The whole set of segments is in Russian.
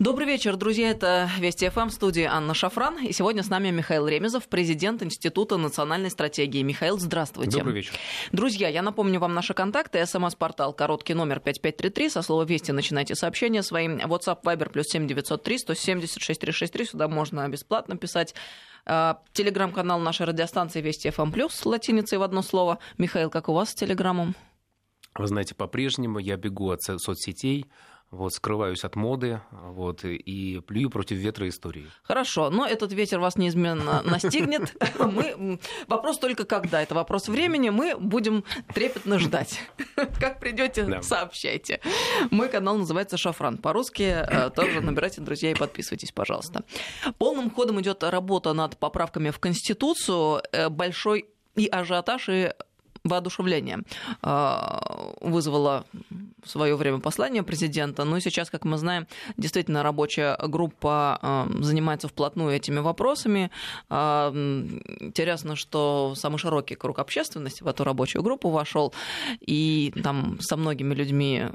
Добрый вечер, друзья. Это Вести ФМ, в студии Анна Шафран. И сегодня с нами Михаил Ремезов, президент Института национальной стратегии. Михаил, здравствуйте. Добрый вечер. Друзья, я напомню вам наши контакты. СМС-портал короткий номер 5533. Со слова «Вести» начинайте сообщения своим. WhatsApp Viber плюс 7903 170 6363. Сюда можно бесплатно писать. А, телеграм-канал нашей радиостанции Вести ФМ плюс латиницей в одно слово. Михаил, как у вас с телеграммом? Вы знаете, по-прежнему я бегу от соцсетей, вот, скрываюсь от моды вот, и плюю против ветра истории. Хорошо, но этот ветер вас неизменно настигнет. Мы... Вопрос только когда. Это вопрос времени. Мы будем трепетно ждать. Как придете, да. сообщайте. Мой канал называется «Шафран». По-русски э, тоже набирайте, друзья, и подписывайтесь, пожалуйста. Полным ходом идет работа над поправками в Конституцию. Э, большой и ажиотаж, и воодушевление а, вызвало в свое время послание президента. Но сейчас, как мы знаем, действительно рабочая группа а, занимается вплотную этими вопросами. А, интересно, что самый широкий круг общественности в эту рабочую группу вошел, и там со многими людьми,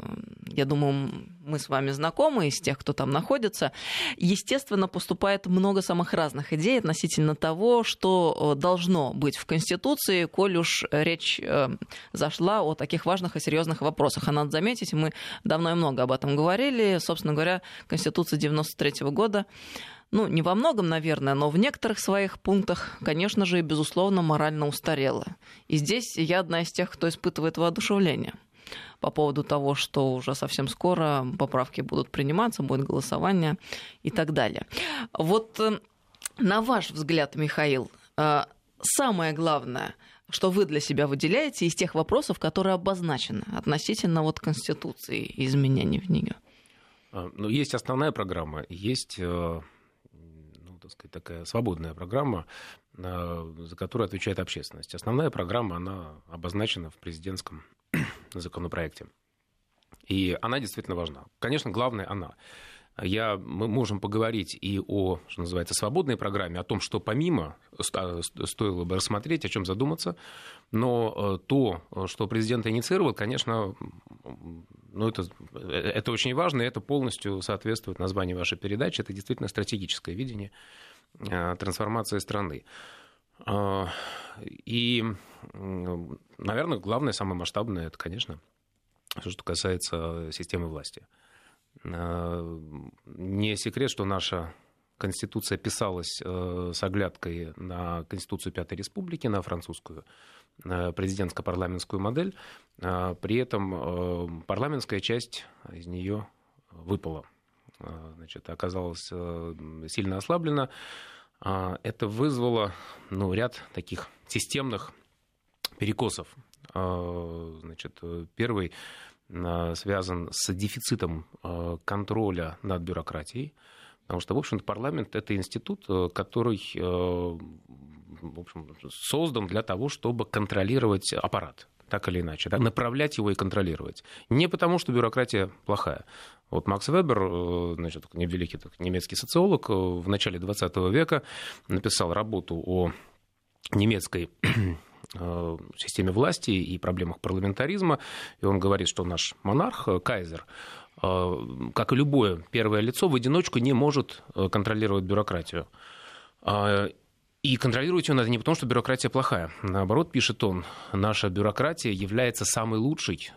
я думаю, мы с вами знакомы, из тех, кто там находится. Естественно, поступает много самых разных идей относительно того, что э, должно быть в Конституции, коль уж речь речь э, зашла о таких важных и серьезных вопросах. А надо заметить, мы давно и много об этом говорили. Собственно говоря, Конституция 93 года ну, не во многом, наверное, но в некоторых своих пунктах, конечно же, и, безусловно, морально устарела. И здесь я одна из тех, кто испытывает воодушевление по поводу того, что уже совсем скоро поправки будут приниматься, будет голосование и так далее. Вот э, на ваш взгляд, Михаил, э, самое главное – что вы для себя выделяете из тех вопросов, которые обозначены относительно вот Конституции и изменений в нее? А, ну, есть основная программа, есть э, ну, так сказать, такая свободная программа, э, за которую отвечает общественность. Основная программа, она обозначена в президентском законопроекте. И она действительно важна. Конечно, главное она я, мы можем поговорить и о, что называется, свободной программе, о том, что помимо стоило бы рассмотреть, о чем задуматься, но э, то, что президент инициировал, конечно, ну, это, это очень важно, и это полностью соответствует названию вашей передачи. Это действительно стратегическое видение э, трансформации страны. И, наверное, главное, самое масштабное, это, конечно, что касается системы власти. Э, не секрет, что наша Конституция писалась э, с оглядкой на Конституцию Пятой Республики, на французскую э, президентско-парламентскую модель. При этом парламентская часть из нее выпала. Значит, оказалась сильно ослаблена. Это вызвало ну, ряд таких системных перекосов. Значит, первый связан с дефицитом э, контроля над бюрократией. Потому что, в общем-то, парламент – это институт, э, который э, в общем, создан для того, чтобы контролировать аппарат так или иначе, да, направлять его и контролировать. Не потому, что бюрократия плохая. Вот Макс Вебер, значит, великий немецкий социолог, в начале 20 века написал работу о немецкой Э, системе власти и проблемах парламентаризма. И он говорит, что наш монарх, э, кайзер, э, как и любое первое лицо, в одиночку не может контролировать бюрократию. И контролировать ее надо не потому, что бюрократия плохая. Наоборот, пишет он, наша бюрократия является самой лучшей,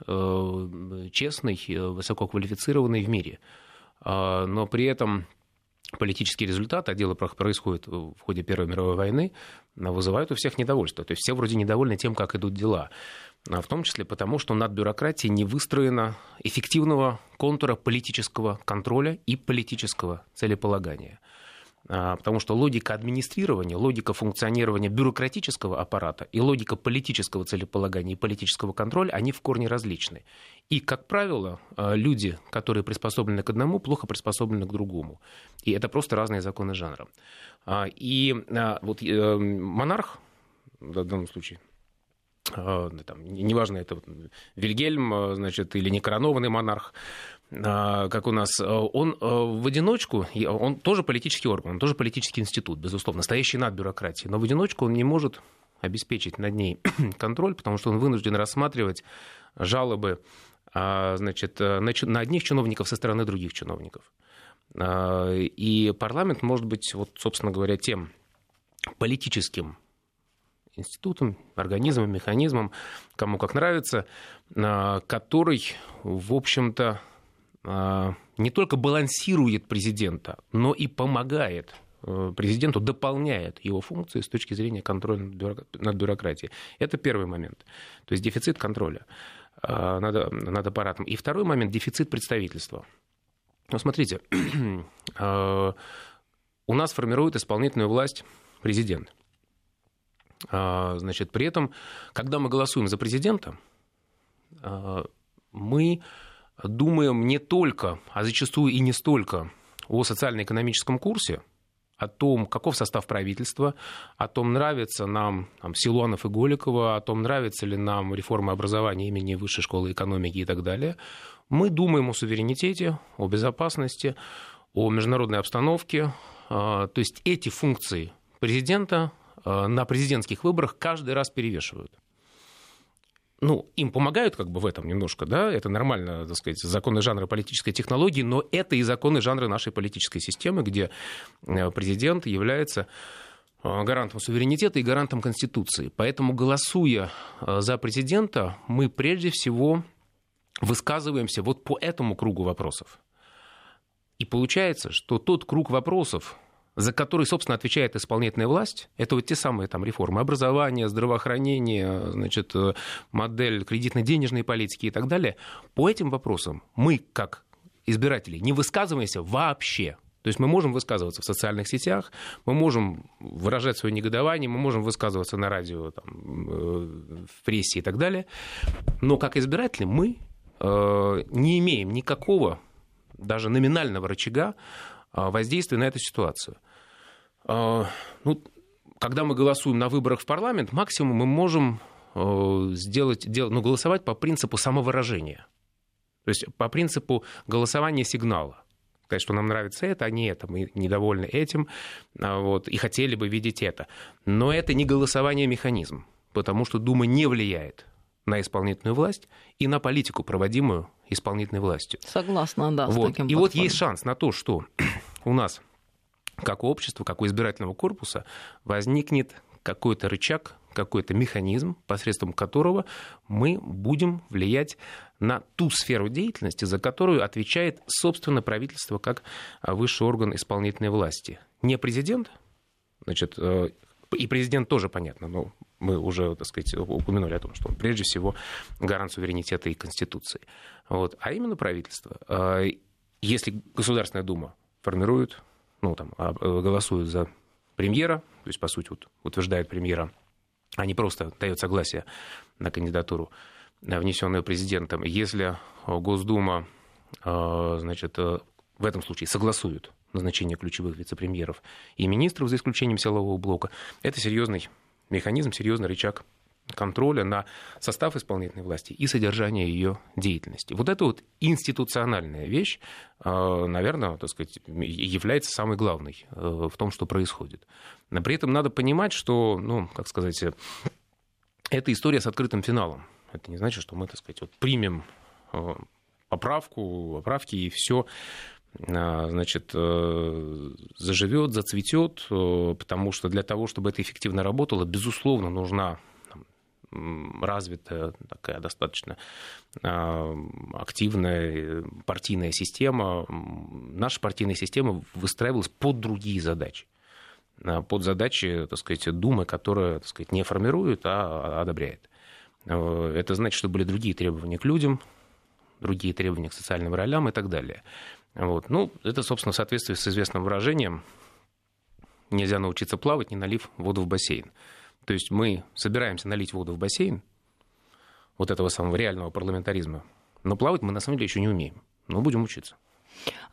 честной, высококвалифицированной в мире. Но при этом политические результаты, а дело происходит в ходе Первой мировой войны, вызывают у всех недовольство. То есть все вроде недовольны тем, как идут дела. В том числе потому, что над бюрократией не выстроено эффективного контура политического контроля и политического целеполагания. А, потому что логика администрирования, логика функционирования бюрократического аппарата и логика политического целеполагания и политического контроля, они в корне различны. И, как правило, а, люди, которые приспособлены к одному, плохо приспособлены к другому. И это просто разные законы жанра. А, и вот э, монарх, в данном случае, там, неважно, это Вильгельм, значит, или некоронованный монарх, как у нас, э, он э, в одиночку, он тоже политический орган, он тоже политический институт, безусловно, стоящий над бюрократией, но в одиночку он не может обеспечить над ней контроль, потому что он вынужден рассматривать жалобы а, значит, э, на одних чиновников со стороны других чиновников. И парламент может быть, вот, собственно говоря, тем политическим институтом, организмом, механизмом, кому как нравится, который, в общем-то, не только балансирует президента, но и помогает э, президенту, дополняет его функции с точки зрения контроля над бюрократией. Это первый момент. То есть дефицит контроля над, над аппаратом. И второй момент – дефицит представительства. Ну, смотрите, э, у нас формирует исполнительную власть президент. А, значит, при этом, когда мы голосуем за президента, а, мы думаем не только, а зачастую и не столько о социально-экономическом курсе, о том, каков состав правительства, о том, нравится нам там, Силуанов и Голикова, о том, нравится ли нам реформа образования имени Высшей школы экономики и так далее. Мы думаем о суверенитете, о безопасности, о международной обстановке. А, то есть эти функции президента Э, на президентских выборах каждый раз перевешивают. Ну, им помогают как бы в этом немножко, да, это нормально, так сказать, законы жанра политической технологии, но это и законы жанра нашей политической системы, где э, президент является э, гарантом суверенитета и гарантом Конституции. Поэтому, голосуя за президента, мы прежде всего высказываемся вот по этому кругу вопросов. И получается, что тот круг вопросов, за который, собственно, отвечает исполнительная власть, это вот те самые там реформы образования, здравоохранения, значит, э, модель кредитно-денежной политики и так далее, по этим вопросам мы, как избиратели, не высказываемся вообще. То есть мы можем высказываться в социальных сетях, мы можем выражать свое негодование, мы можем высказываться на радио, там, э, в прессе и так далее. Но как избиратели мы э, не имеем никакого, даже номинального рычага воздействия на эту ситуацию. А, ну, когда мы голосуем на выборах в парламент, максимум мы можем э, сделать, ну, голосовать по принципу самовыражения. То есть по принципу голосования сигнала. Сказать, что нам нравится это, а не это. Мы недовольны этим а, вот, и хотели бы видеть это. Но это не голосование механизм, потому что Дума не влияет на исполнительную власть и на политику, проводимую исполнительной властью. Согласна, да. Вот. и подходом. вот есть шанс на то, что у нас как у общества, как у избирательного корпуса возникнет какой-то рычаг, какой-то механизм, посредством которого мы будем влиять на ту сферу деятельности, за которую отвечает, собственно, правительство как высший орган исполнительной власти. Не президент, значит, э, и президент тоже понятно, но мы уже, так сказать, упомянули о том, что он прежде всего гарант суверенитета и Конституции. Вот. А именно правительство. Э, если Государственная Дума формирует ну, там, а, э, голосуют за премьера, то есть, по сути, вот, утверждает премьера, а не просто дает согласие на кандидатуру, э, внесенную президентом. Если Госдума, э, значит, в этом случае согласует назначение ключевых вице-премьеров и министров, за исключением силового блока, это серьезный механизм, серьезный рычаг контроля на состав исполнительной власти и содержание ее деятельности. Вот эта вот институциональная вещь, э, наверное, так сказать, является самой главной э, в том, что происходит. Но при этом надо понимать, что, ну, как сказать, это история с открытым финалом. Это не значит, что мы, так сказать, вот примем э, поправку, поправки и все значит, заживет, зацветет, потому что для того, чтобы это эффективно работало, безусловно, нужна развитая такая достаточно а, активная партийная система. Наша партийная система выстраивалась под другие задачи а, под задачи, так сказать, Думы, которая, так сказать, не формирует, а одобряет. А, это значит, что были другие требования к людям, другие требования к социальным ролям и так далее. Вот. Ну, это, собственно, в соответствии с известным выражением «нельзя научиться плавать, не налив воду в бассейн». То есть мы собираемся налить воду в бассейн вот этого самого реального парламентаризма, но плавать мы на самом деле еще не умеем. Но будем учиться.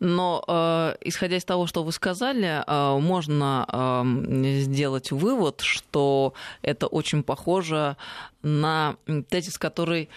Но э, исходя из того, что вы сказали, э, можно э, сделать вывод, что это очень похоже на тезис, который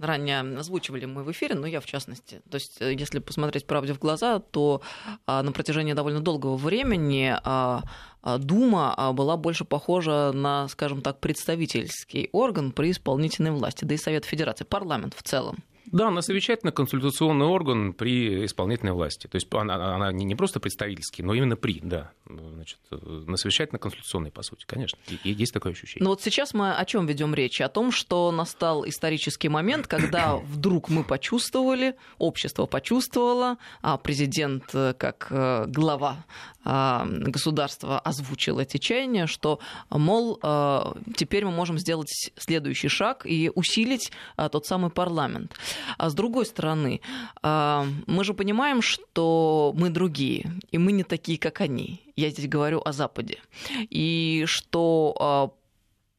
ранее озвучивали мы в эфире, но я в частности. То есть, э, если посмотреть правде в глаза, то а, на протяжении довольно долгого времени а, а, Дума была больше похожа на, скажем так, представительский орган при исполнительной власти, да и Совет Федерации, парламент в целом Да, она совещательно-консультационный орган при исполнительной власти. То есть она, она не просто представительский, но именно при, да. Значит, на совещательно-консультационной, по сути, конечно. И есть такое ощущение. Но вот сейчас мы о чем ведем речь? О том, что настал исторический момент, когда вдруг мы почувствовали, общество почувствовало, а президент э, как э, глава а, государства озвучил эти чаяния, что, мол, а, теперь мы можем сделать следующий шаг и усилить а, тот самый парламент. А с другой стороны, мы же понимаем, что мы другие, и мы не такие, как они. Я здесь говорю о Западе. И что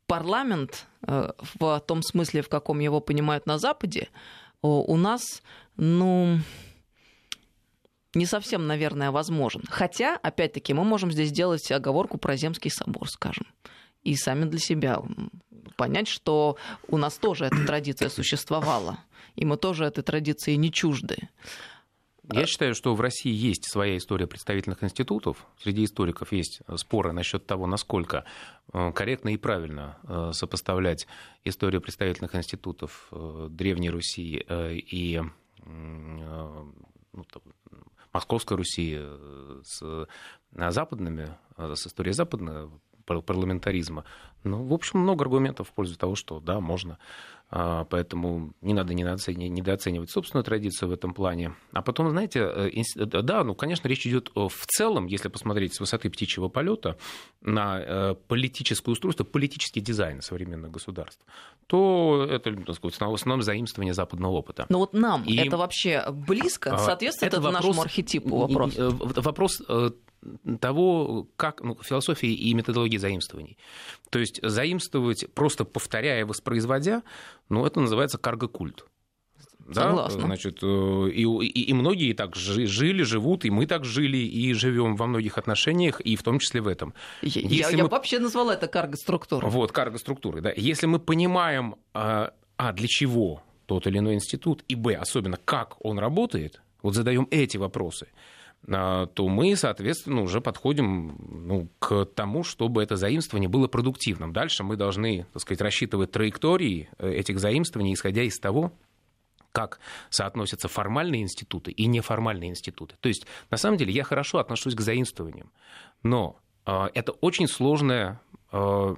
парламент в том смысле, в каком его понимают на Западе, у нас, ну, не совсем, наверное, возможен. Хотя, опять-таки, мы можем здесь сделать оговорку про Земский собор, скажем, и сами для себя понять, что у нас тоже эта традиция существовала, и мы тоже этой традиции не чужды. Я считаю, что в России есть своя история представительных институтов. Среди историков есть споры насчет того, насколько э, корректно и правильно э, сопоставлять историю представительных институтов э, Древней Руси и ну, Московской Руси э, с э, западными, э, с историей западного парламентаризма. Ну, в общем, много аргументов в пользу того, что да, можно поэтому не надо недооценивать собственную традицию в этом плане. А потом, знаете, э, э, да, ну, конечно, речь идет в целом, если посмотреть с высоты птичьего полета на э, политическое устройство, политический дизайн современных государств, то это, так сказать, в основном заимствование западного опыта. Но вот нам И... это вообще близко? А, Соответствует это, это вопрос, нашему архетипу вопрос? Вопрос того, как ну, философии и методологии заимствований. То есть заимствовать, просто повторяя, воспроизводя, ну, это называется каргокульт. Да, Согласна. значит, э, и, и, и многие так жили, живут, и мы так жили, и живем во многих отношениях, и в том числе в этом. Я, Если я, мы... вообще назвала это карго-структурой. Вот, карго-структурой, да. Если мы понимаем, а, а, для чего тот или иной институт, и, б, особенно, как он работает, вот задаем эти вопросы, то мы, соответственно, уже подходим ну, к тому, чтобы это заимствование было продуктивным. Дальше мы должны, так сказать, рассчитывать траектории э, этих заимствований, исходя из того, как соотносятся формальные институты и неформальные институты. То есть, на самом деле, я хорошо отношусь к заимствованиям, но э, это очень сложная э,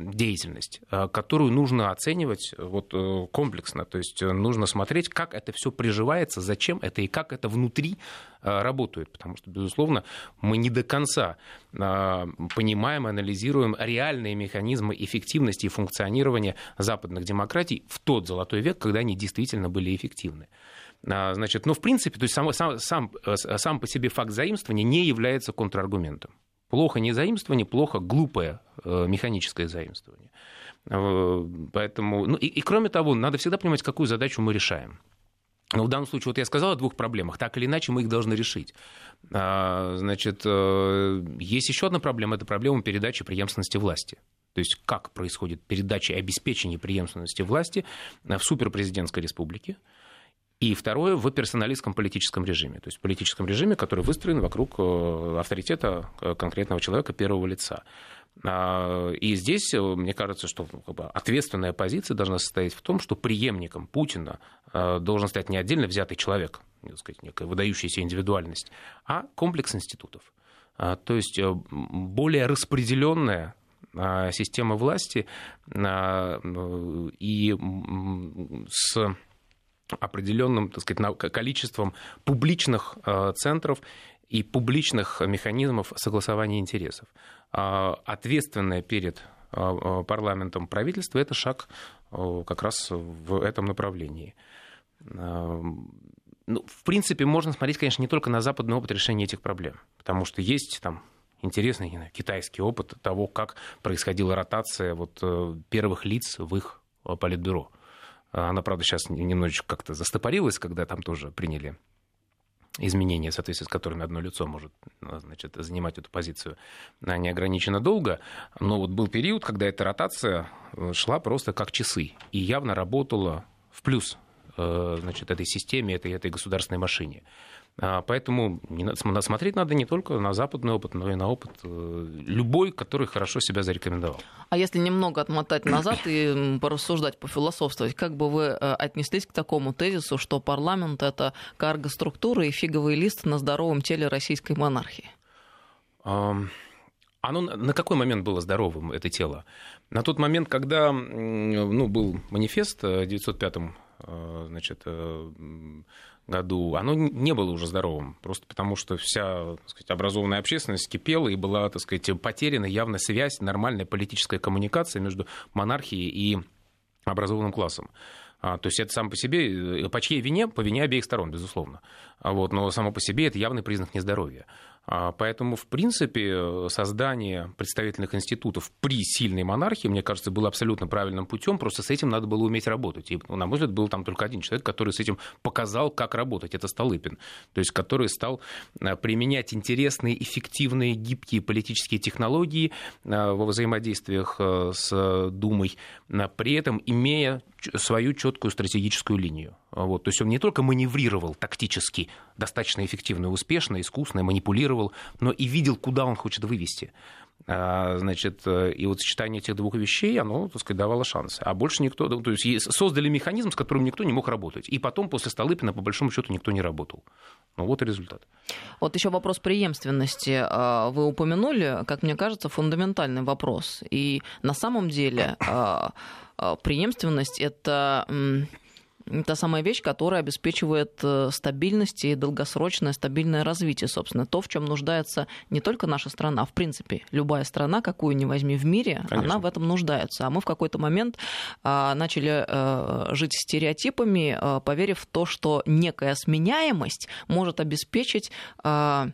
деятельность, э, которую нужно оценивать э, вот э, комплексно. То есть нужно смотреть, как это все приживается, зачем это и как это внутри работает. Потому что, безусловно, мы не до конца понимаем, анализируем реальные механизмы эффективности и функционирования западных демократий в тот золотой век, когда они действительно были эффективны. Значит, но ну, в принципе, то есть сам, сам, сам по себе факт заимствования не является контраргументом. Плохо не заимствование, плохо глупое э, механическое заимствование. Э, поэтому, ну и, и кроме того, надо всегда понимать, какую задачу мы решаем. Но в данном случае, вот я сказал о двух проблемах, так или иначе мы их должны решить. А, значит, э, есть еще одна проблема, это проблема передачи преемственности власти. То есть как происходит передача и обеспечение преемственности власти в суперпрезидентской республике, и второе, в персоналистском политическом режиме. То есть в политическом режиме, который выстроен вокруг э, авторитета э, конкретного человека первого лица. А, и здесь, э, мне кажется, что ну, как бы, ответственная позиция должна состоять в том, что преемником Путина должен стать не отдельно взятый человек, так сказать, некая выдающаяся индивидуальность, а комплекс институтов. А, то есть более распределенная система власти и с определенным так сказать, количеством публичных э, центров и публичных механизмов согласования интересов. А ответственное перед э, парламентом правительство – это шаг э, как раз в этом направлении. Ну, в принципе, можно смотреть, конечно, не только на западный опыт решения этих проблем, потому что есть там интересный знаю, китайский опыт того, как происходила ротация вот, первых лиц в их политбюро. Она, правда, сейчас немножечко как-то застопорилась, когда там тоже приняли изменения, в соответствии с которыми одно лицо может значит, занимать эту позицию неограниченно долго. Но вот был период, когда эта ротация э, шла просто как часы и явно работала в плюс э, значит, этой системе, этой, этой государственной машине. А, поэтому смотреть надо не только на западный опыт, но и на опыт э, любой, который хорошо себя зарекомендовал. А если немного отмотать назад и порассуждать, пофилософствовать, как бы вы э, отнеслись к такому тезису, что парламент — это карго-структура и фиговый лист на здоровом теле российской монархии? Оно на какой момент было здоровым, это тело? На тот момент, когда ну, был манифест в 905 э, значит, году, оно не было уже здоровым, просто потому что вся так сказать, образованная общественность кипела и была так сказать, потеряна явная связь, нормальная политическая коммуникация между монархией и образованным классом. А, то есть это сам по себе, э, по чьей вине? По вине обеих сторон, безусловно. А вот, но само по себе это явный признак нездоровья. А, поэтому, в принципе, создание представительных институтов при сильной монархии, мне кажется, было абсолютно правильным путем. Просто с этим надо было уметь работать. И, на мой взгляд, был там только один человек, который с этим показал, как работать. Это Столыпин. То есть, который стал а, применять интересные, эффективные, гибкие политические технологии а, во взаимодействиях с Думой, при этом имея свою четкую стратегическую линию. Вот. То есть он не только маневрировал тактически достаточно эффективно и успешно, искусно, манипулировал, но и видел, куда он хочет вывести. А, значит, и вот сочетание этих двух вещей, оно, так сказать, давало шансы. А больше никто, то есть создали механизм, с которым никто не мог работать. И потом, после Столыпина, по большому счету, никто не работал. Ну вот и результат. Вот еще вопрос преемственности. А, вы упомянули, как мне кажется, фундаментальный вопрос. И на самом деле а, преемственность это та самая вещь, которая обеспечивает э, стабильность и долгосрочное стабильное развитие, собственно. То, в чем нуждается не только наша страна, а в принципе любая страна, какую ни возьми в мире, Конечно. она в этом нуждается. А мы в какой-то момент а, начали а, жить стереотипами, а, поверив в то, что некая сменяемость может обеспечить а,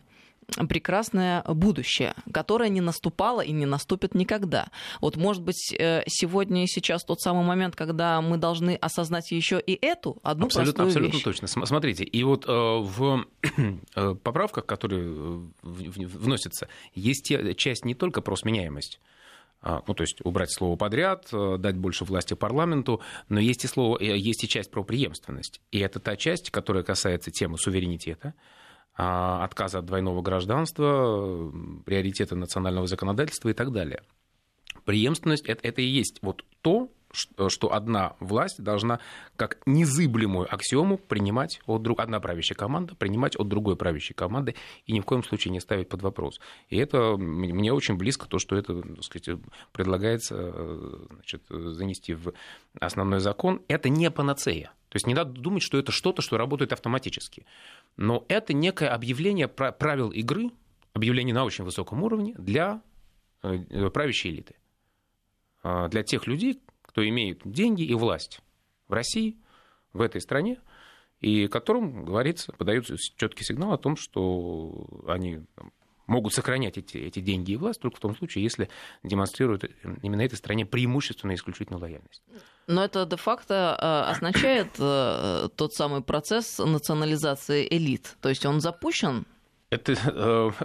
прекрасное будущее, которое не наступало и не наступит никогда. Вот, может быть, э, сегодня и сейчас тот самый момент, когда мы должны осознать еще и эту одну абсолютно, простую абсолютно вещь. точно. Смотрите, и вот э, в э, поправках, которые вносятся, есть часть не только про сменяемость, а, ну, то есть убрать слово подряд, дать больше власти парламенту, но есть и, слово, есть и часть про преемственность. И это та часть, которая касается темы суверенитета, отказа от двойного гражданства, приоритета национального законодательства и так далее. Преемственность это, это и есть вот то, что одна власть должна как незыблемую аксиому принимать от друг... одна правящая команда, принимать от другой правящей команды и ни в коем случае не ставить под вопрос. И это мне очень близко то, что это так сказать, предлагается значит, занести в основной закон. Это не панацея. То есть не надо думать, что это что-то, что работает автоматически. Но это некое объявление правил игры, объявление на очень высоком уровне для э, правящей элиты. А, для тех людей, кто имеет деньги и власть в России, в этой стране, и которым говорится, подается четкий сигнал о том, что они могут сохранять эти, эти деньги и власть только в том случае, если демонстрируют именно этой стране преимущественно исключительную лояльность. Но это де-факто э, означает э, тот самый процесс национализации элит. То есть он запущен это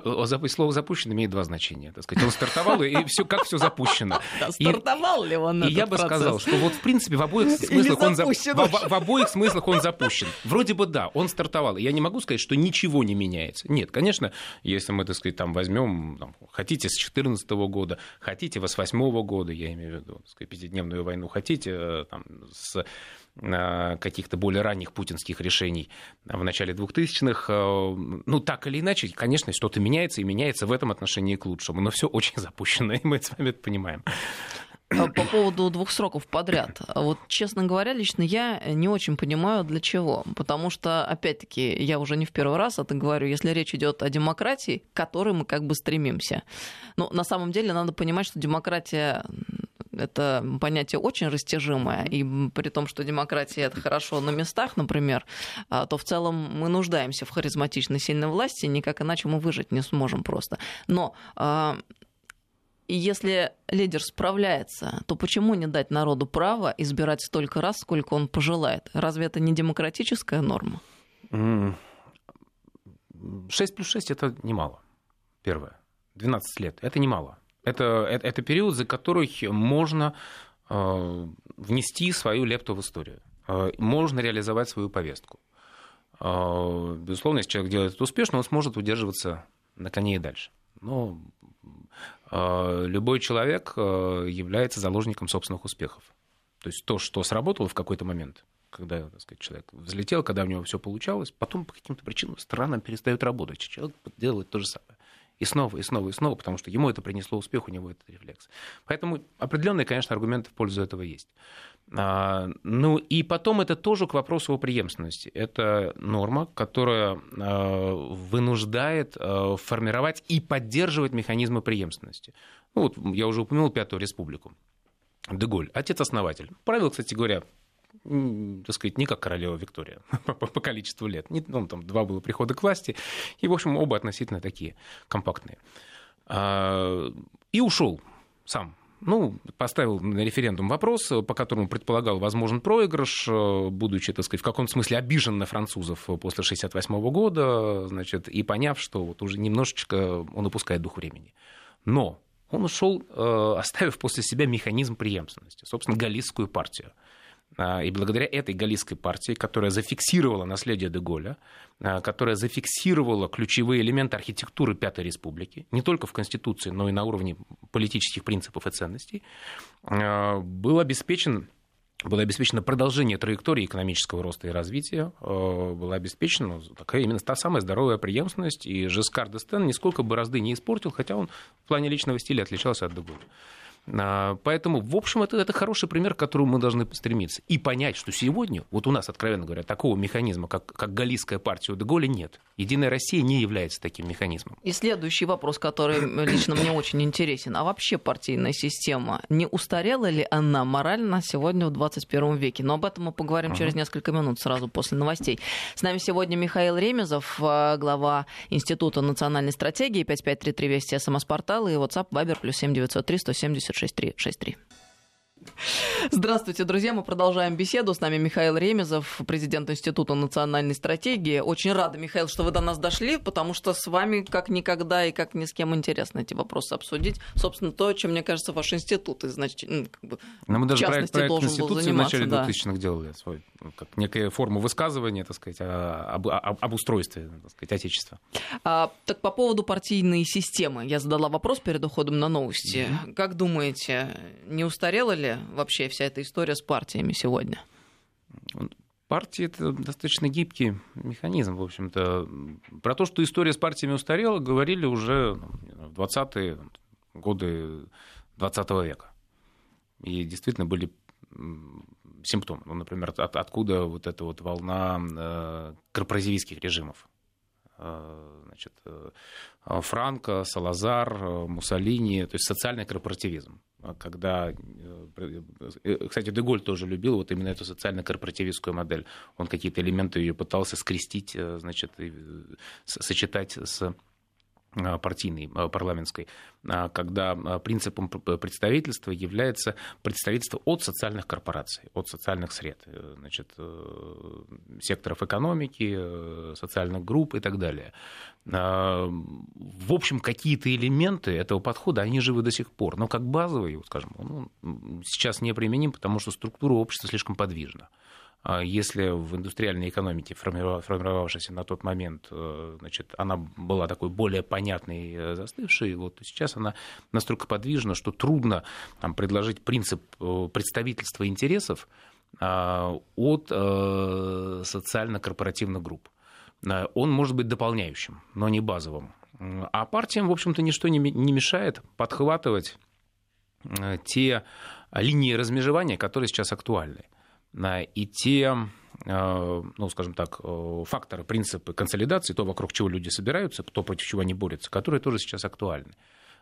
э, слово запущен имеет два значения. Так сказать. Он стартовал, и все, как все запущено. Да, стартовал и, ли он И я бы процесс? сказал, что вот в принципе в обоих смыслах он за... в, в, в обоих смыслах он запущен. Вроде бы да, он стартовал. Я не могу сказать, что ничего не меняется. Нет, конечно, если мы, так сказать, там возьмем, там, хотите с 2014 года, хотите с 2008 года, я имею в виду, так сказать, пятидневную войну, хотите э, там, с каких-то более ранних путинских решений в начале 2000-х. Э, ну, так или иначе, конечно, что-то меняется, и меняется в этом отношении к лучшему. Но все очень запущено, и мы с вами это понимаем а по поводу двух сроков подряд. Вот, честно говоря, лично я не очень понимаю, для чего. Потому что, опять-таки, я уже не в первый раз это говорю, если речь идет о демократии, к которой мы как бы стремимся. Но на самом деле надо понимать, что демократия это понятие очень растяжимое, и при том, что демократия это хорошо на местах, например, а, то в целом мы нуждаемся в харизматичной сильной власти, никак иначе мы выжить не сможем просто. Но а, если лидер справляется, то почему не дать народу право избирать столько раз, сколько он пожелает? Разве это не демократическая норма? 6 плюс 6 это немало. Первое. 12 лет это немало. Это, это, это период, за который можно э, внести свою лепту в историю. Э, можно реализовать свою повестку. безусловно, если человек делает это успешно, он сможет удерживаться на коне и дальше. Но любой человек является заложником собственных успехов. То есть то, что сработало в какой-то момент, когда так сказать, человек взлетел, когда у него все получалось, потом по каким-то причинам странно перестает работать. Человек делает то же самое. И снова, и снова, и снова, потому что ему это принесло успех, у него этот рефлекс. Поэтому определенные, конечно, аргументы в пользу этого есть. А, ну и потом это тоже к вопросу о преемственности. Это норма, которая а, вынуждает а, формировать и поддерживать механизмы преемственности. Ну, вот я уже упомянул Пятую Республику. Деголь, отец-основатель. Правил, кстати говоря, так сказать, не как королева Виктория по, по количеству лет. Ну, там два было прихода к власти, и, в общем, оба относительно такие компактные. А, и ушел сам. Ну, поставил на референдум вопрос, по которому предполагал возможен проигрыш, будучи, так сказать, в каком-то смысле обижен на французов после 1968 года, значит, и поняв, что вот уже немножечко он упускает дух времени. Но он ушел, э, оставив после себя механизм преемственности, собственно, Галлийскую партию. А, и благодаря этой галлийской партии, которая зафиксировала наследие Деголя, а, которая зафиксировала ключевые элементы архитектуры Пятой Республики, не только в Конституции, но и на уровне политических принципов и ценностей, а, был обеспечен было обеспечено продолжение траектории экономического роста и развития, была обеспечена такая именно та самая здоровая преемственность, и Жескар Дестен нисколько борозды не испортил, хотя он в плане личного стиля отличался от Деголя. А, поэтому, в общем, это, это хороший пример, к которому мы должны стремиться. И понять, что сегодня, вот у нас, откровенно говоря, такого механизма, как, как Галлийская партия у Деголя, нет. Единая Россия не является таким механизмом. И следующий вопрос, который лично мне очень интересен. А вообще партийная система, не устарела ли она морально сегодня в 21 веке? Но об этом мы поговорим uh-huh. через несколько минут, сразу после новостей. С нами сегодня Михаил Ремезов, а, глава Института национальной стратегии, 5533 Вести СМС-портал и WhatsApp Viber плюс 7903 170 6363. Здравствуйте, друзья. Мы продолжаем беседу. С нами Михаил Ремезов, президент Института национальной стратегии. Очень рада, Михаил, что вы до нас дошли, потому что с вами как никогда и как ни с кем интересно эти вопросы обсудить. Собственно, то, чем, мне кажется, ваш институт, значит, ну, как бы, Но мы даже в частности, проект, проект должен был заниматься. в начале 2000-х да. делали свой, как некая форма высказывания, так сказать, об, об, об устройстве, так сказать, Отечества. А, так по поводу партийной системы. Я задала вопрос перед уходом на новости. Mm-hmm. Как думаете, не устарела ли вообще вся эта история с партиями сегодня? Партии – это достаточно гибкий механизм, в общем-то. Про то, что история с партиями устарела, говорили уже в 20-е годы 20 века. И действительно были симптомы. Ну, например, от, откуда вот эта вот волна э, корпоративистских режимов. Э, значит, э, Франко, Салазар, э, Муссолини, то есть социальный корпоративизм. Когда, кстати, Деголь тоже любил вот именно эту социально-корпоративистскую модель. Он какие-то элементы ее пытался скрестить, значит, сочетать с а, партийной, а, парламентской, а, когда принципом представительства является представительство от социальных корпораций, от социальных сред, э, значит, э, секторов экономики, э, социальных групп и так далее. В общем, какие-то элементы этого подхода, они живы до сих пор, но как базовый, скажем, он сейчас не применим, потому что структура общества слишком подвижна. А если в индустриальной экономике, формировавшейся на тот момент, э, значит, она была такой более понятной, э, застывшей, вот сейчас она настолько подвижна, что трудно там, предложить принцип э, представительства интересов а, от социально-корпоративных групп. Он может быть дополняющим, но не базовым. А партиям, в общем-то, ничто не мешает подхватывать те линии размежевания, которые сейчас актуальны и те э, ну, скажем так, э, факторы, принципы консолидации, то, вокруг чего люди собираются, то, против чего они борются, которые тоже сейчас актуальны.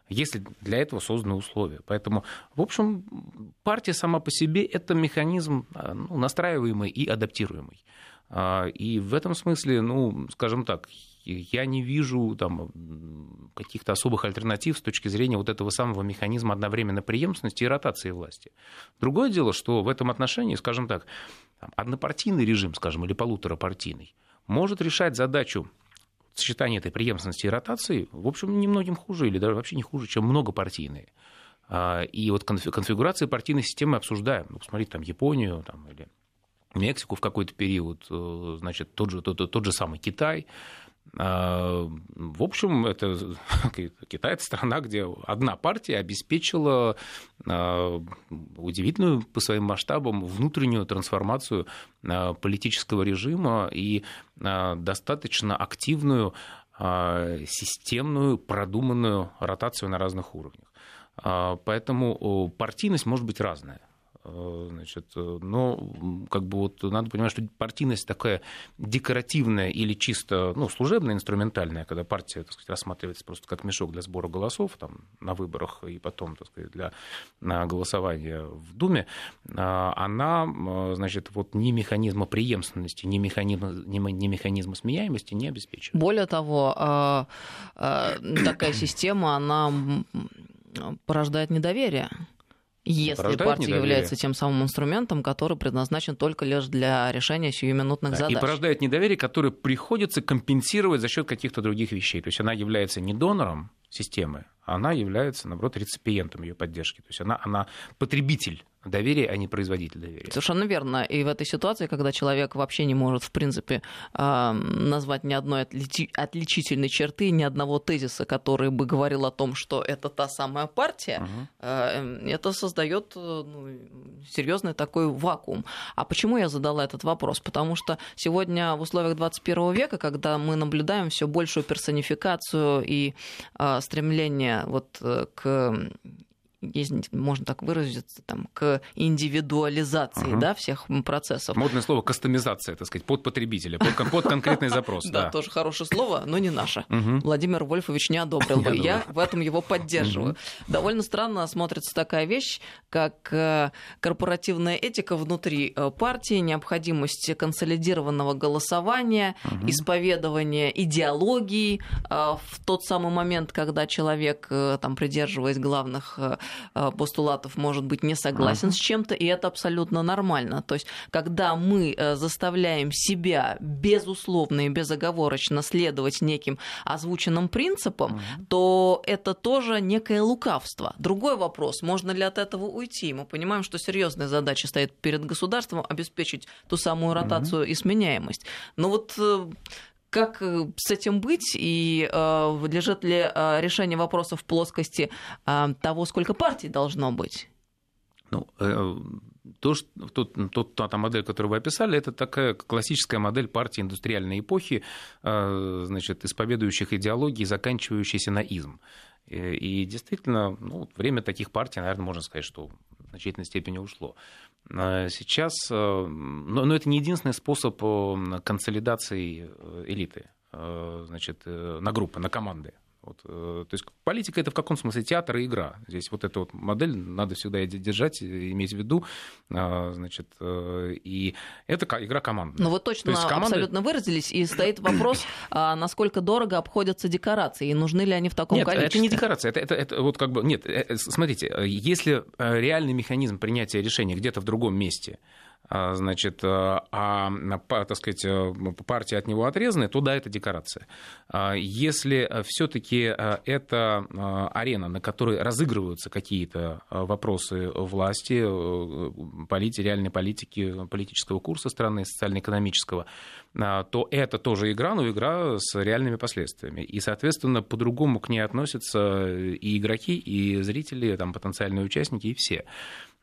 Если для этого созданы условия. Поэтому, в общем, партия сама по себе – это механизм э, ну, настраиваемый и адаптируемый. И в этом смысле, ну, скажем так, я не вижу там, каких-то особых альтернатив с точки зрения вот этого самого механизма одновременной преемственности и ротации власти. Другое дело, что в этом отношении, скажем так, однопартийный режим, скажем, или полуторапартийный, может решать задачу сочетания этой преемственности и ротации, в общем, немногим хуже или даже вообще не хуже, чем многопартийные. А, и вот конфигурации партийной системы обсуждаем. Ну, посмотрите, там Японию там, или Мексику в какой-то период, значит, тот же, тот, тот же самый Китай. А, в общем, это Китай это страна, где одна партия обеспечила а, удивительную по своим масштабам внутреннюю трансформацию а, политического режима и достаточно активную системную, продуманную ротацию на разных уровнях. Поэтому партийность может быть разная. Э, значит, э, но как бы вот надо понимать, что партийность такая декоративная или чисто ну, служебная, инструментальная, когда партия так сказать, рассматривается просто как мешок для сбора голосов там, на выборах и потом так сказать, для голосования в Думе, а, она значит, вот ни механизма преемственности, ни механизма, ни механизма сменяемости не обеспечивает. Более того, а, а, такая система, она порождает недоверие. Если партия недоверие. является тем самым инструментом, который предназначен только лишь для решения сиюминутных да, задач. И порождает недоверие, которое приходится компенсировать за счет каких-то других вещей. То есть она является не донором системы, а она является, наоборот, реципиентом ее поддержки. То есть она, она потребитель доверия, а не производитель доверия. Совершенно верно. И в этой ситуации, когда человек вообще не может, в принципе, назвать ни одной отличительной черты, ни одного тезиса, который бы говорил о том, что это та самая партия, угу. это создает э, ну, серьезный такой вакуум. А почему я задала этот вопрос? Потому что сегодня в условиях 21 века, когда мы наблюдаем все большую персонификацию и а, стремление вот э, к есть, можно так выразиться, там, к индивидуализации угу. да, всех процессов. Модное слово кастомизация, так сказать, под потребителя, под, под конкретный запрос. Да, тоже хорошее слово, но не наше. Владимир Вольфович не одобрил бы. Я в этом его поддерживаю. Довольно странно смотрится такая вещь, как э, корпоративная этика внутри э, партии, необходимость консолидированного голосования, исповедования идеологии э, в тот самый момент, когда человек, там, придерживаясь главных постулатов может быть не согласен uh-huh. с чем-то, и это абсолютно нормально. То есть, когда мы э, заставляем себя безусловно и безоговорочно следовать неким озвученным принципам, uh-huh. то это тоже некое лукавство. Другой вопрос, можно ли от этого уйти? Мы понимаем, что серьезная задача стоит перед государством обеспечить ту самую ротацию uh-huh. и сменяемость. Но вот э, как э, с этим быть и э, лежит ли э, решение вопроса в плоскости того, сколько партий должно быть? Ну, то, что, тот, тот, та модель, которую вы описали, это такая классическая модель партии индустриальной эпохи, значит, исповедующих идеологии, заканчивающейся на изм. И, и действительно, ну, время таких партий, наверное, можно сказать, что в значительной степени ушло. А сейчас, э, но, но это не единственный способ э, консолидации э, элиты значит, на группы, на команды. Вот, то есть политика это в каком смысле театр и игра. Здесь вот эта вот модель надо всегда держать, иметь в виду. Значит, и это игра командная. Ну вот точно есть команды... абсолютно выразились, и стоит вопрос, а насколько дорого обходятся декорации, и нужны ли они в таком нет, количестве? это не декорация, это, это, это вот как бы... Нет, смотрите, если реальный механизм принятия решения где-то в другом месте, значит, а, а, так сказать, э, партия от него отрезаны, то да, это декорация. А, если все-таки это арена, на которой разыгрываются какие-то вопросы власти, э, полити, реальной политики, политического курса страны, социально-экономического, то это тоже игра, но игра с реальными последствиями. И, соответственно, по-другому к ней относятся и игроки, и зрители, там, потенциальные участники, и все.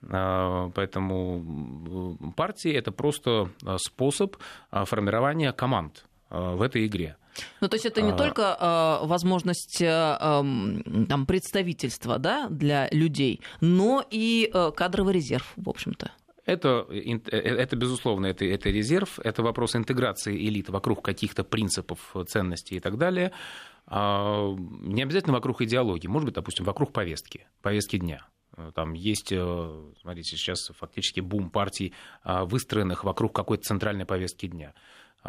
А, поэтому партии это просто а, способ а, формирования команд в этой игре. Ну, то есть это не а... только возможность там, представительства да, для людей, но и кадровый резерв, в общем-то. Это, э, э, это безусловно, это, это резерв, это вопрос интеграции элит вокруг каких-то принципов, ценностей и так далее. Не обязательно вокруг идеологии, может быть, допустим, вокруг повестки, повестки дня. Э, там есть, э, смотрите, сейчас фактически бум партий, а, выстроенных вокруг какой-то центральной повестки дня.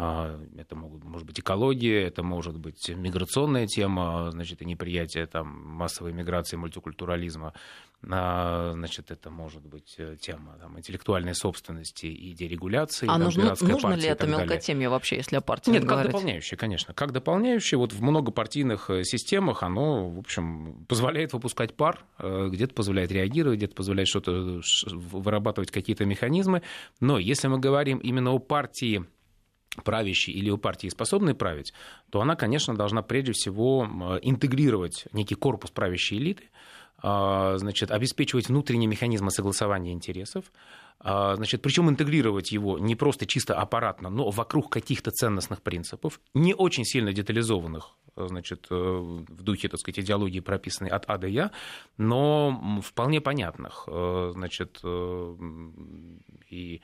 А, это могут, может быть экология, это может быть миграционная тема, значит, и неприятие там, массовой миграции, мультикультурализма. А, значит, это может быть э, тема там, интеллектуальной собственности и дерегуляции. А там, нужно, нужно ли это мелкотемье вообще, если о партии Нет, говорить? как дополняющее, конечно. Как дополняющее, вот в многопартийных э, системах оно, в общем, позволяет выпускать пар, э, где-то позволяет реагировать, где-то позволяет что-то вырабатывать какие-то механизмы. Но если мы говорим именно о партии правящей или у партии способной править, то она, конечно, должна прежде всего интегрировать некий корпус правящей элиты, а, значит, обеспечивать внутренние механизмы согласования интересов, а, значит, причем интегрировать его не просто чисто аппаратно, но вокруг каких-то ценностных принципов, не очень сильно детализованных, значит, э, в духе, так сказать, идеологии, прописанной от А до Я, но вполне понятных, э, значит, э, и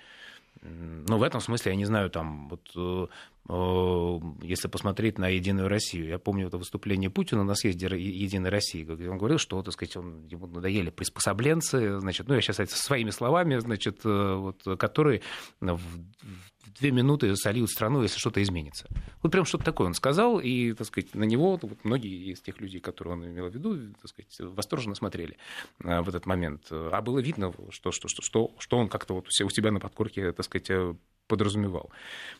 ну, в этом смысле, я не знаю, там, вот Э, если посмотреть на Единую Россию. Я помню это выступление Путина на съезде Единой России, где он говорил, что, так сказать, он, ему надоели приспособленцы, значит, ну, я сейчас своими словами, значит, э, вот, которые в две минуты сольют страну, если что-то изменится. Вот прям что-то такое он сказал, и, так сказать, на него вот, многие из тех людей, которые он имел в виду, так сказать, восторженно смотрели э, в этот момент. А было видно, что, что, что, что, что он как-то вот у себя на подкорке, так сказать, подразумевал.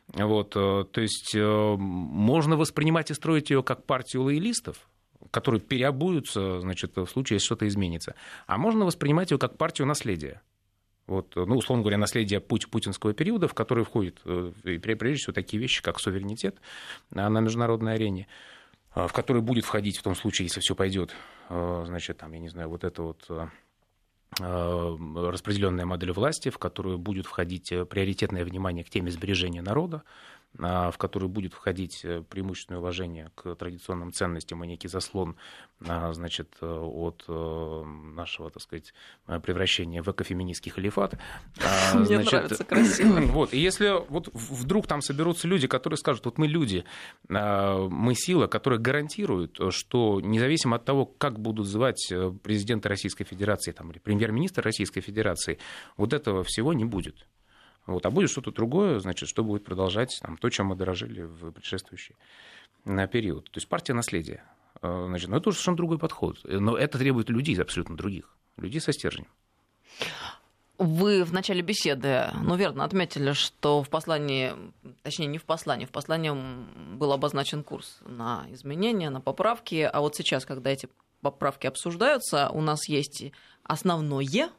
Вот, э, то есть э, можно воспринимать и строить ее как партию лоялистов, которые переобуются, значит, в случае, если что-то изменится. А можно воспринимать ее как партию наследия. Вот, ну, условно говоря, наследие путь путинского периода, в который входит э, прежде всего такие вещи, как суверенитет на международной арене, в который будет входить в том случае, если все пойдет, значит, там, я не знаю, вот это вот Э, распределенная модель власти, в которую будет входить э, приоритетное внимание к теме сбережения народа, в которую будет входить э, преимущественное уважение к традиционным ценностям и некий заслон а, значит, э, от э, нашего, так сказать, превращения в экофеминистский халифат. А, Мне значит, нравится красиво. Вот, и если вот вдруг там соберутся люди, которые скажут, вот мы люди, мы сила, которая гарантирует, что независимо от того, как будут звать президента Российской Федерации там, или премьер-министра Российской Федерации, вот этого всего не будет. Вот. А будет что-то другое, значит, что будет продолжать там, то, чем мы дорожили в предшествующий на период. То есть партия наследия. Э, значит, но это уже совершенно другой подход. Но это требует людей абсолютно других. Людей со стержнем. Вы в начале беседы, ну, верно, отметили, что в послании, точнее, не в послании, в послании был обозначен курс на изменения, на поправки, а вот сейчас, когда эти поправки обсуждаются, у нас есть основное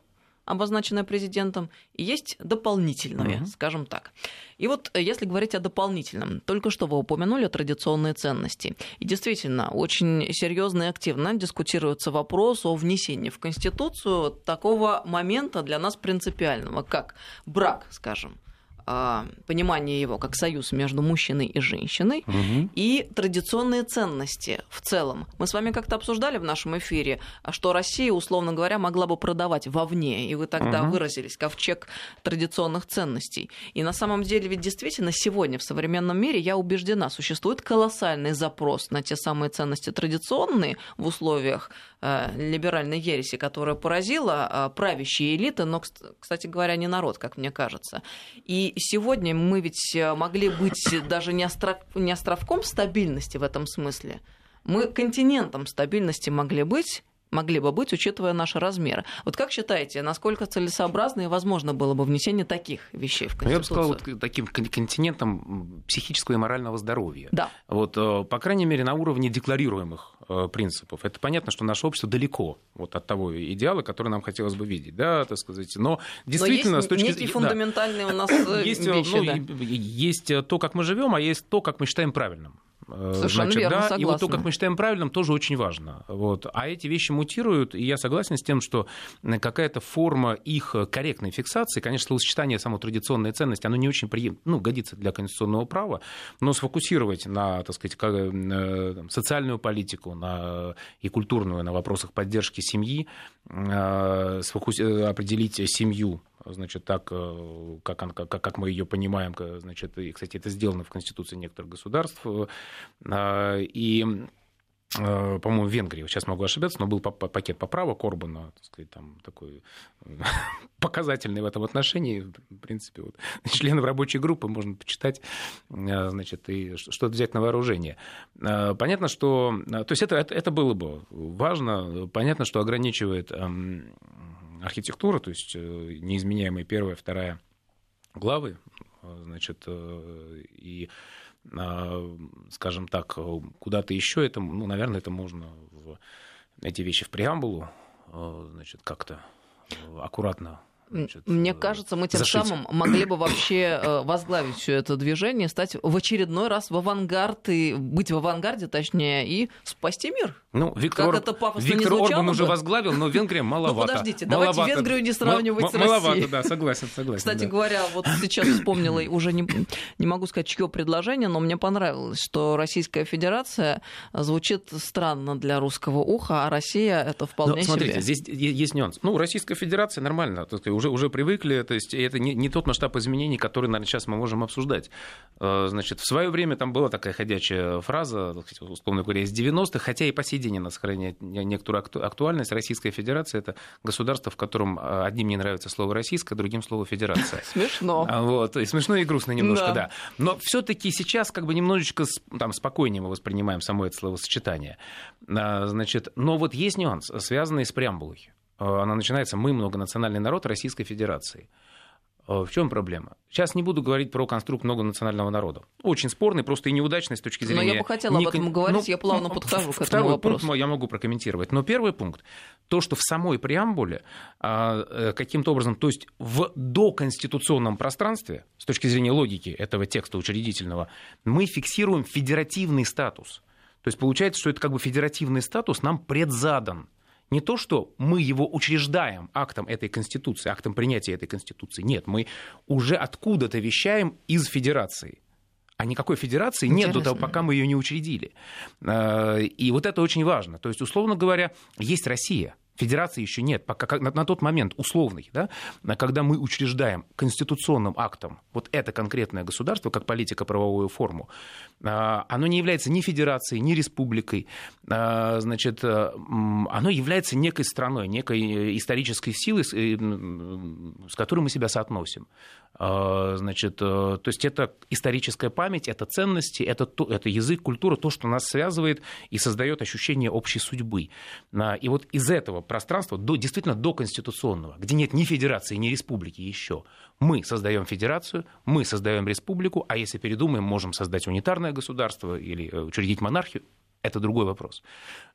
обозначенное президентом, и есть дополнительное, uh-huh. скажем так. И вот э, если говорить о дополнительном, только что вы упомянули традиционные ценности. И действительно, очень серьезно и активно дискутируется вопрос о внесении в Конституцию такого момента для нас принципиального, как брак, скажем понимание его как союз между мужчиной и женщиной угу. и традиционные ценности в целом. Мы с вами как-то обсуждали в нашем эфире, что Россия, условно говоря, могла бы продавать вовне, и вы тогда угу. выразились, ковчег традиционных ценностей. И на самом деле ведь действительно сегодня в современном мире, я убеждена, существует колоссальный запрос на те самые ценности традиционные в условиях либеральной ереси, которая поразила э, правящие элиты, но, кстати говоря, не народ, как мне кажется. И сегодня мы ведь э, могли быть даже не островком стабильности в этом смысле, мы континентом стабильности могли быть, могли бы быть, учитывая наши размеры. Вот как считаете, насколько целесообразно и возможно было бы внесение таких вещей в Конституцию? Я бы сказал, вот таким континентом психического и морального здоровья. Да. Вот, э, по крайней мере, на уровне декларируемых э, принципов. Это понятно, что наше общество далеко вот от того идеала, который нам хотелось бы видеть, да, так сказать. Но действительно, Но есть с точки зрения... фундаментальные да. у нас э, есть, вещи, ну, да. есть то, как мы живем, а есть то, как мы считаем правильным. Совершенно Значит, верно, да, согласна. И вот то, как мы считаем правильным, тоже очень важно. Вот. А эти вещи мутируют, и я согласен с тем, что какая-то форма их корректной фиксации, конечно, словосочетание само традиционные ценности, оно не очень прием... ну, годится для конституционного права, но сфокусировать на, так сказать, э, социальную политику на... и культурную на вопросах поддержки семьи, э, сфокус... Э, определить семью значит, так, э, как, он, как, как мы ее понимаем, значит, и, кстати, это сделано в Конституции некоторых государств, э, и Э, по-моему, в Венгрии, сейчас могу ошибаться, но был пакет поправок Орбана, так сказать, там такой показательный в этом отношеннии. В принципе, вот, членов рабочей группы можно почитать, значит, и что-то взять на вооружение. Понятно, что... То есть это, это, это было бы важно. Понятно, что ограничивает эм, архитектура, то есть неизменяемая первая, вторая главы, значит, и а, скажем так, куда-то еще, это, ну, наверное, это можно в эти вещи в преамбулу, значит, как-то аккуратно Значит, Мне э, кажется, мы тем зашить. самым могли бы вообще э, возглавить все это движение, стать в очередной раз в авангард и быть в авангарде, точнее, и спасти мир. Ну, Виктор, как это пафосно Виктор не Орбан бы? уже возглавил, но Венгрия ну, маловато. Ну, подождите, маловато. давайте Венгрию не сравнивать с Россией. Маловато, да, согласен, согласен. Кстати да. говоря, вот сейчас вспомнила, уже не, не могу сказать, чье предложение, но мне понравилось, что Российская Федерация звучит странно для русского уха, а Россия это вполне но, смотрите, себе. здесь есть нюанс. Ну, Российская Федерация нормально, уже, уже привыкли, то есть это не, не тот масштаб изменений, который, наверное, сейчас мы можем обсуждать. Э, значит, в свое время там была такая ходячая фраза, условно говоря, из 90-х, хотя и по сей день она сохраняет некоторую актуальность. Российская Федерация – это государство, в котором э, одним не нравится слово «российское», другим слово «федерация». Смешно. А, вот, и смешно и грустно немножко, да. да. Но все таки сейчас как бы немножечко там, спокойнее мы воспринимаем само это словосочетание. А, значит, но вот есть нюанс, связанный с преамбулой. Э, она начинается «Мы многонациональный народ Российской Федерации». Э, в чем проблема? Сейчас не буду говорить про конструкт многонационального народа. Очень спорный, просто и неудачный с точки зрения... Но я бы хотела об этом говорить, ну, я плавно подхожу к этому вопросу. пункт я могу прокомментировать. Но первый пункт, то, что в самой преамбуле а, э, каким-то образом, то есть в доконституционном пространстве, с точки зрения логики этого текста учредительного, мы фиксируем федеративный статус. То есть получается, что это как бы федеративный статус нам предзадан. Не то, что мы его учреждаем актом этой Конституции, актом принятия этой Конституции. Нет, мы уже откуда-то вещаем из Федерации. А никакой федерации Интересно. нет до того, пока мы ее не учредили. Э, и вот это очень важно. То есть, условно говоря, есть Россия – Федерации еще нет. Пока, на, на тот момент условный, да, когда мы учреждаем конституционным актом вот это конкретное государство, как политико-правовую форму, а, оно не является ни федерацией, ни республикой. А, значит, э, оно является некой страной, некой исторической силой, с которой мы себя соотносим. А, значит, э, то есть это историческая память, это ценности, это, то, это язык, культура, то, что нас связывает и создает ощущение общей судьбы. И вот из этого пространства, до, действительно до конституционного, где нет ни федерации, ни республики еще, мы создаем федерацию, мы создаем республику, а если передумаем, можем создать унитарное государство или э, учредить монархию, это другой вопрос.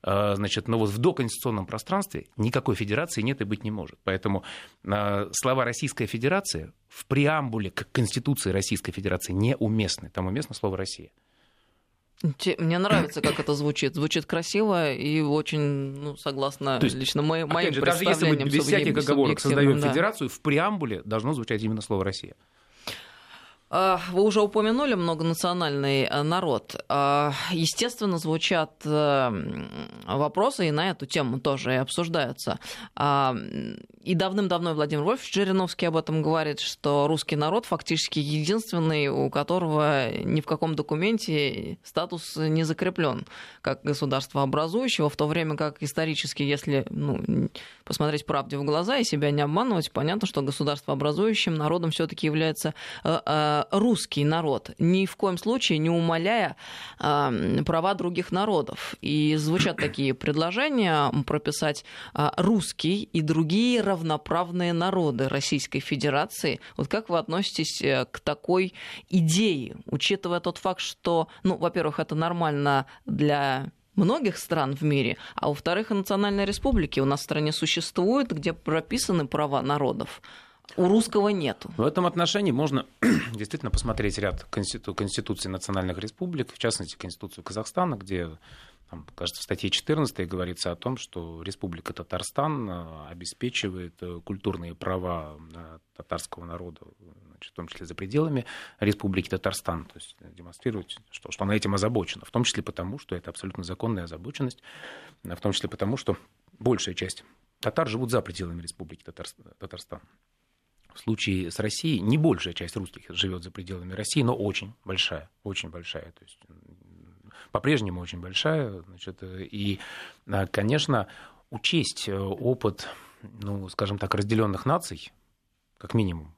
А, значит, но вот в доконституционном пространстве никакой федерации нет и быть не может. Поэтому а, слова «Российская Федерация» в преамбуле к Конституции Российской Федерации неуместны. Там уместно слово «Россия». Мне нравится, как это звучит. Звучит красиво и очень, ну, согласно То есть, лично моим, моим же, даже если мы без всяких оговорок создаем да. федерацию, в преамбуле должно звучать именно слово «Россия». А, вы уже упомянули многонациональный э, народ. А, естественно, звучат э, вопросы, и на эту тему тоже и обсуждаются. А, и давным-давно Владимир Вольфович Жириновский об этом говорит, что русский народ фактически единственный, у которого ни в каком документе статус не закреплен как государство образующего, в то время как исторически, если ну, посмотреть правде в глаза и себя не обманывать, понятно, что государство образующим народом все-таки является э, русский народ, ни в коем случае не умаляя права других народов. И звучат такие предложения прописать а, русский и другие равноправные народы Российской Федерации. Вот как вы относитесь э, к такой идее, учитывая тот факт, что, ну, во-первых, это нормально для многих стран в мире, а во-вторых, и национальные республики у нас в стране существуют, где прописаны права народов у русского нету. В этом отношении можно действительно посмотреть ряд конститу- конституций национальных республик, в частности, Конституцию Казахстана, где там, кажется, в статье 14 говорится о том, что Республика Татарстан э, обеспечивает э, культурные права э, татарского народа, значит, в том числе за пределами Республики Татарстан, то есть демонстрирует, что, что она этим озабочена, в том числе потому, что это абсолютно законная озабоченность, в том числе потому, что большая часть татар живут за пределами Республики Татарстан. В случае с Россией не большая часть русских живет за пределами России, но очень большая, очень большая. То есть по-прежнему очень большая. Значит, и, конечно, учесть опыт, ну, скажем так, разделенных наций, как минимум,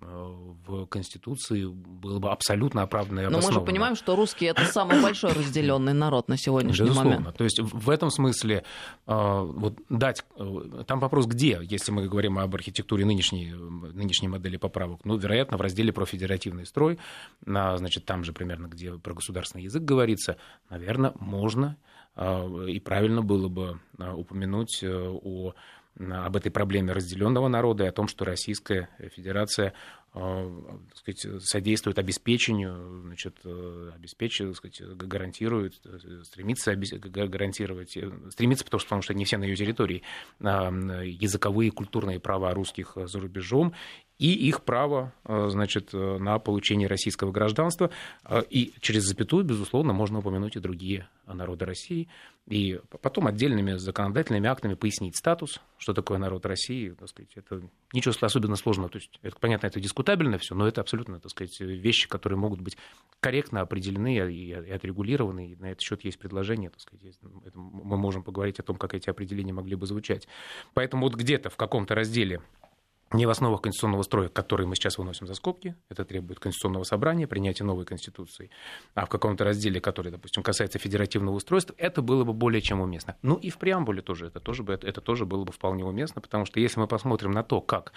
в Конституции было бы абсолютно оправданно и Но мы же понимаем, что русские это самый большой разделенный народ на сегодняшний Безусловно. момент. То есть в этом смысле э, вот дать... Э, там вопрос где, если мы говорим об архитектуре нынешней, нынешней модели поправок? Ну, вероятно, в разделе про федеративный строй, на, значит, там же примерно, где про государственный язык говорится, наверное, можно э, и правильно было бы упомянуть о об этой проблеме разделенного народа и о том, что Российская Федерация э, так сказать, содействует обеспечению, значит, э, обеспечивает, сказать, гарантирует, э, стремится гарантировать, стремится, потому что, потому что не все на ее территории, языковые и культурные права русских за рубежом и их право значит, на получение российского гражданства. И через запятую, безусловно, можно упомянуть и другие народы России. И потом отдельными законодательными актами пояснить статус, что такое народ России. Так сказать, это ничего особенно сложного. То есть, это, понятно, это дискутабельно все, но это абсолютно так сказать, вещи, которые могут быть корректно определены и отрегулированы. И на этот счет есть предложение. Так сказать, мы можем поговорить о том, как эти определения могли бы звучать. Поэтому вот где-то в каком-то разделе не в основах конституционного строя, который мы сейчас выносим за скобки, это требует конституционного собрания, принятия новой конституции, а в каком-то разделе, который, допустим, касается федеративного устройства, это было бы более чем уместно. Ну и в преамбуле тоже это тоже, бы, это тоже было бы вполне уместно, потому что если мы посмотрим на то, как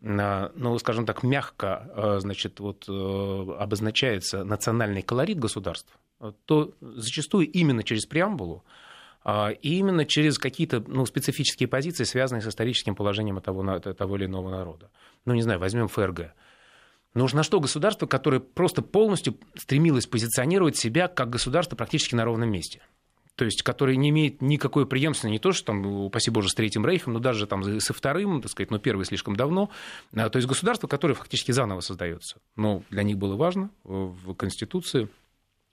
ну, скажем так, мягко э, значит, вот, э, обозначается национальный колорит государств, то зачастую именно через преамбулу и именно через какие-то ну, специфические позиции, связанные с историческим положением того, того или иного народа. Ну, не знаю, возьмем ФРГ. Нужно что государство, которое просто полностью стремилось позиционировать себя как государство практически на ровном месте? то есть которое не имеет никакой преемственности, не то, что там, упаси боже, с Третьим Рейхом, но даже там со Вторым, так сказать, но первый слишком давно. А, то есть государство, которое фактически заново создается. Но для них было важно в Конституции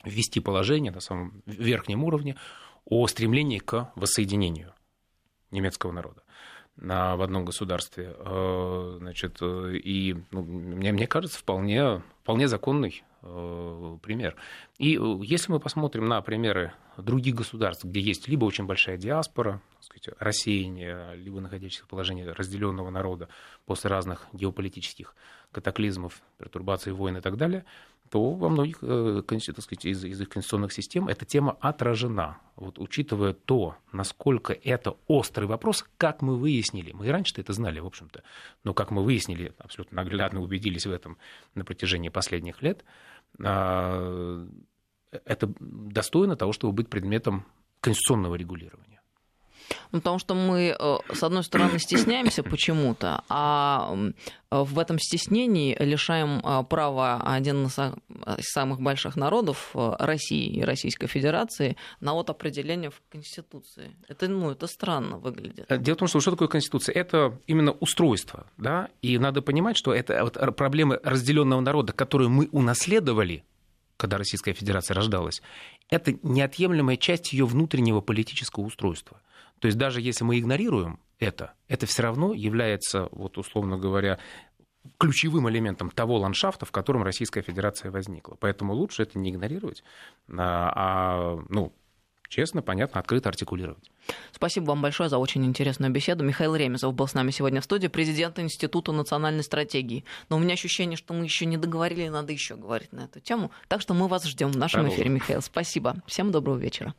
ввести положение на самом верхнем уровне о стремлении к воссоединению немецкого народа в одном государстве. Э, значит, э, и ну, мне, мне кажется, вполне, вполне законный э, пример. И если мы посмотрим на примеры других государств, где есть либо очень большая диаспора, сказать, рассеяние, либо находящихся в положении разделенного народа после разных геополитических катаклизмов, пертурбаций, войн и так далее, то во многих э, так сказать, из, из их конституционных систем эта тема отражена. Вот, учитывая то, насколько это острый вопрос, как мы выяснили, мы и раньше-то это знали, в общем-то, но как мы выяснили, абсолютно наглядно убедились в этом на протяжении последних лет, а, это достойно того, чтобы быть предметом конституционного регулирования. Ну, потому что мы, э, с одной стороны, стесняемся почему-то, а в этом стеснении лишаем э, права один из самых больших народов э, России и Российской Федерации на вот определение в Конституции. Это, ну, это странно выглядит. Дело в том, что что такое Конституция? Это именно устройство, да, и надо понимать, что это вот проблемы разделенного народа, которые мы унаследовали, когда Российская Федерация рождалась, это неотъемлемая часть ее внутреннего политического устройства. То есть даже если мы игнорируем это, это все равно является, вот условно говоря, ключевым элементом того ландшафта, в котором Российская Федерация возникла. Поэтому лучше это не игнорировать, а, а ну, честно, понятно, открыто артикулировать. Спасибо вам большое за очень интересную беседу. Михаил Ремезов был с нами сегодня в студии, президент Института национальной стратегии. Но у меня ощущение, что мы еще не договорили, надо еще говорить на эту тему. Так что мы вас ждем в нашем эфире, Михаил. Спасибо. Всем доброго вечера.